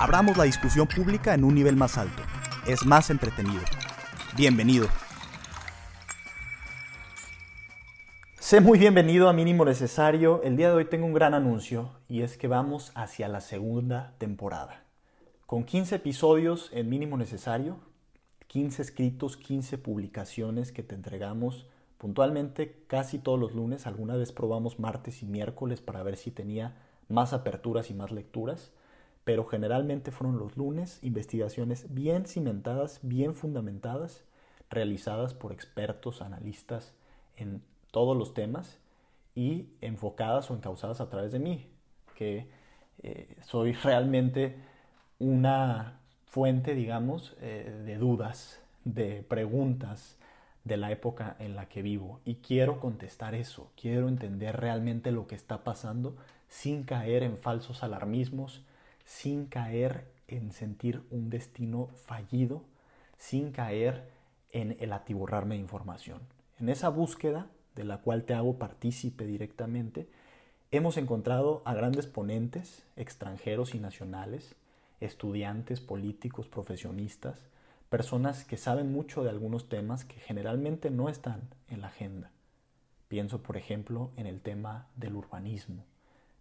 Abramos la discusión pública en un nivel más alto. Es más entretenido. Bienvenido. Sé muy bienvenido a Mínimo Necesario. El día de hoy tengo un gran anuncio y es que vamos hacia la segunda temporada. Con 15 episodios en Mínimo Necesario, 15 escritos, 15 publicaciones que te entregamos puntualmente casi todos los lunes. Alguna vez probamos martes y miércoles para ver si tenía más aperturas y más lecturas pero generalmente fueron los lunes investigaciones bien cimentadas, bien fundamentadas, realizadas por expertos, analistas en todos los temas y enfocadas o encausadas a través de mí, que eh, soy realmente una fuente, digamos, eh, de dudas, de preguntas de la época en la que vivo. Y quiero contestar eso, quiero entender realmente lo que está pasando sin caer en falsos alarmismos, sin caer en sentir un destino fallido, sin caer en el atiborrarme de información. En esa búsqueda, de la cual te hago partícipe directamente, hemos encontrado a grandes ponentes, extranjeros y nacionales, estudiantes, políticos, profesionistas, personas que saben mucho de algunos temas que generalmente no están en la agenda. Pienso, por ejemplo, en el tema del urbanismo.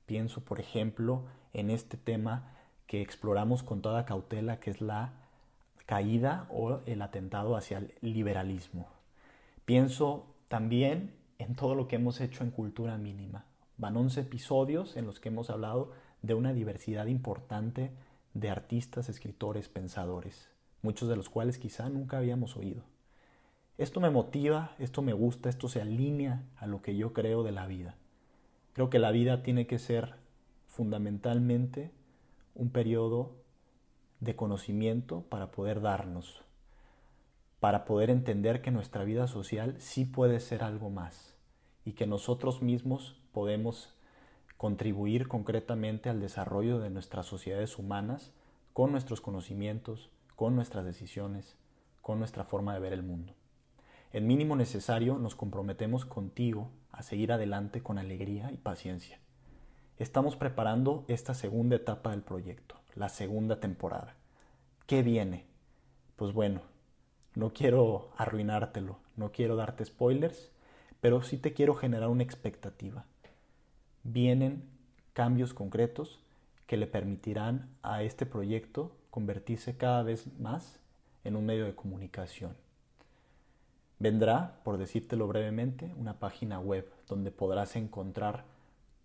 Pienso, por ejemplo, en este tema que exploramos con toda cautela, que es la caída o el atentado hacia el liberalismo. Pienso también en todo lo que hemos hecho en Cultura Mínima. Van 11 episodios en los que hemos hablado de una diversidad importante de artistas, escritores, pensadores, muchos de los cuales quizá nunca habíamos oído. Esto me motiva, esto me gusta, esto se alinea a lo que yo creo de la vida. Creo que la vida tiene que ser fundamentalmente un periodo de conocimiento para poder darnos, para poder entender que nuestra vida social sí puede ser algo más y que nosotros mismos podemos contribuir concretamente al desarrollo de nuestras sociedades humanas con nuestros conocimientos, con nuestras decisiones, con nuestra forma de ver el mundo. En mínimo necesario nos comprometemos contigo a seguir adelante con alegría y paciencia estamos preparando esta segunda etapa del proyecto, la segunda temporada. ¿Qué viene? Pues bueno, no quiero arruinártelo, no quiero darte spoilers, pero sí te quiero generar una expectativa. Vienen cambios concretos que le permitirán a este proyecto convertirse cada vez más en un medio de comunicación. Vendrá, por decírtelo brevemente, una página web donde podrás encontrar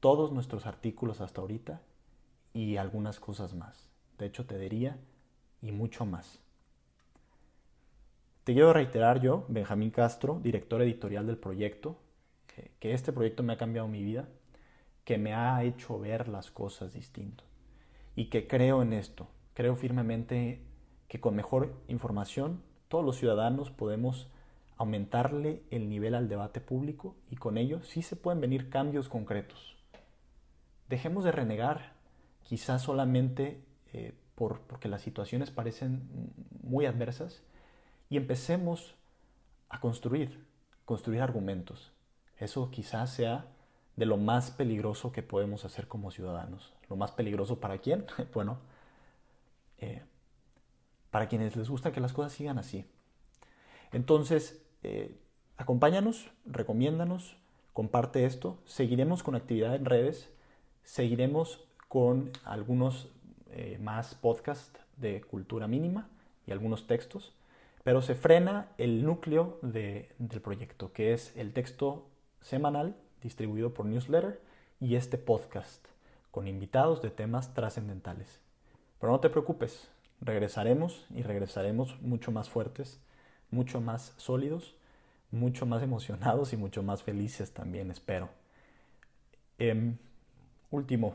todos nuestros artículos hasta ahorita y algunas cosas más. De hecho, te diría y mucho más. Te quiero reiterar yo, Benjamín Castro, director editorial del proyecto, que, este proyecto me ha cambiado mi vida, que me ha hecho ver las cosas distinto y que creo en esto. Creo firmemente que con mejor información todos los ciudadanos podemos aumentarle el nivel al debate público y con ello sí se pueden venir cambios concretos. Dejemos de renegar, quizás solamente eh, por, porque las situaciones parecen muy adversas, y empecemos a construir, construir argumentos. Eso quizás sea de lo más peligroso que podemos hacer como ciudadanos. ¿Lo más peligroso para quién? bueno, eh, para quienes les gusta que las cosas sigan así. Entonces, eh, acompáñanos, recomiéndanos, comparte esto. Seguiremos con actividad en redes. Seguiremos con algunos eh, más podcasts de cultura mínima y algunos textos, pero se frena el núcleo del proyecto, que es el texto semanal distribuido por newsletter y este podcast con invitados de temas trascendentales. Pero no te preocupes, regresaremos y regresaremos mucho más fuertes, mucho más sólidos, mucho más emocionados y mucho más felices también, espero. Em, Último,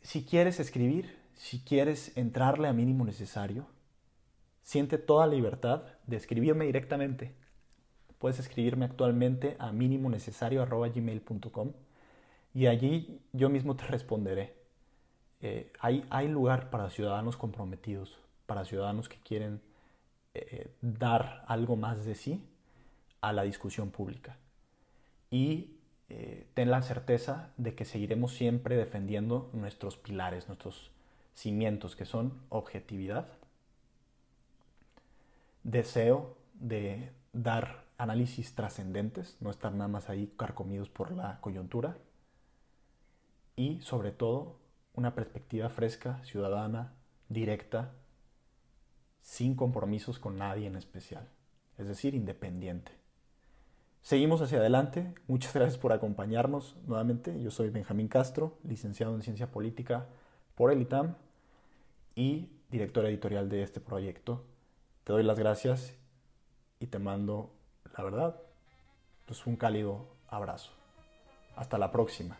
si quieres escribir, si quieres entrarle a mínimo necesario, siente toda libertad de escribirme directamente. Puedes escribirme actualmente a minimonecesario.gmail.com y allí yo mismo te responderé. Eh, hay, hay, lugar para ciudadanos comprometidos, para ciudadanos que quieren eh, dar algo más de sí a la discusión pública. Y eh, ten la certeza de que seguiremos siempre defendiendo nuestros pilares, nuestros cimientos, que son objetividad, deseo de dar análisis trascendentes, no estar nada más ahí carcomidos por la coyuntura, y sobre todo una perspectiva fresca, ciudadana, directa, sin compromisos con nadie en especial, es decir, independiente. Seguimos hacia adelante. Muchas gracias por acompañarnos nuevamente. Yo soy Benjamín Castro, licenciado en Ciencia Política por el ITAM y director editorial de este proyecto. Te doy las gracias y te mando, la verdad, pues un cálido abrazo. Hasta la próxima.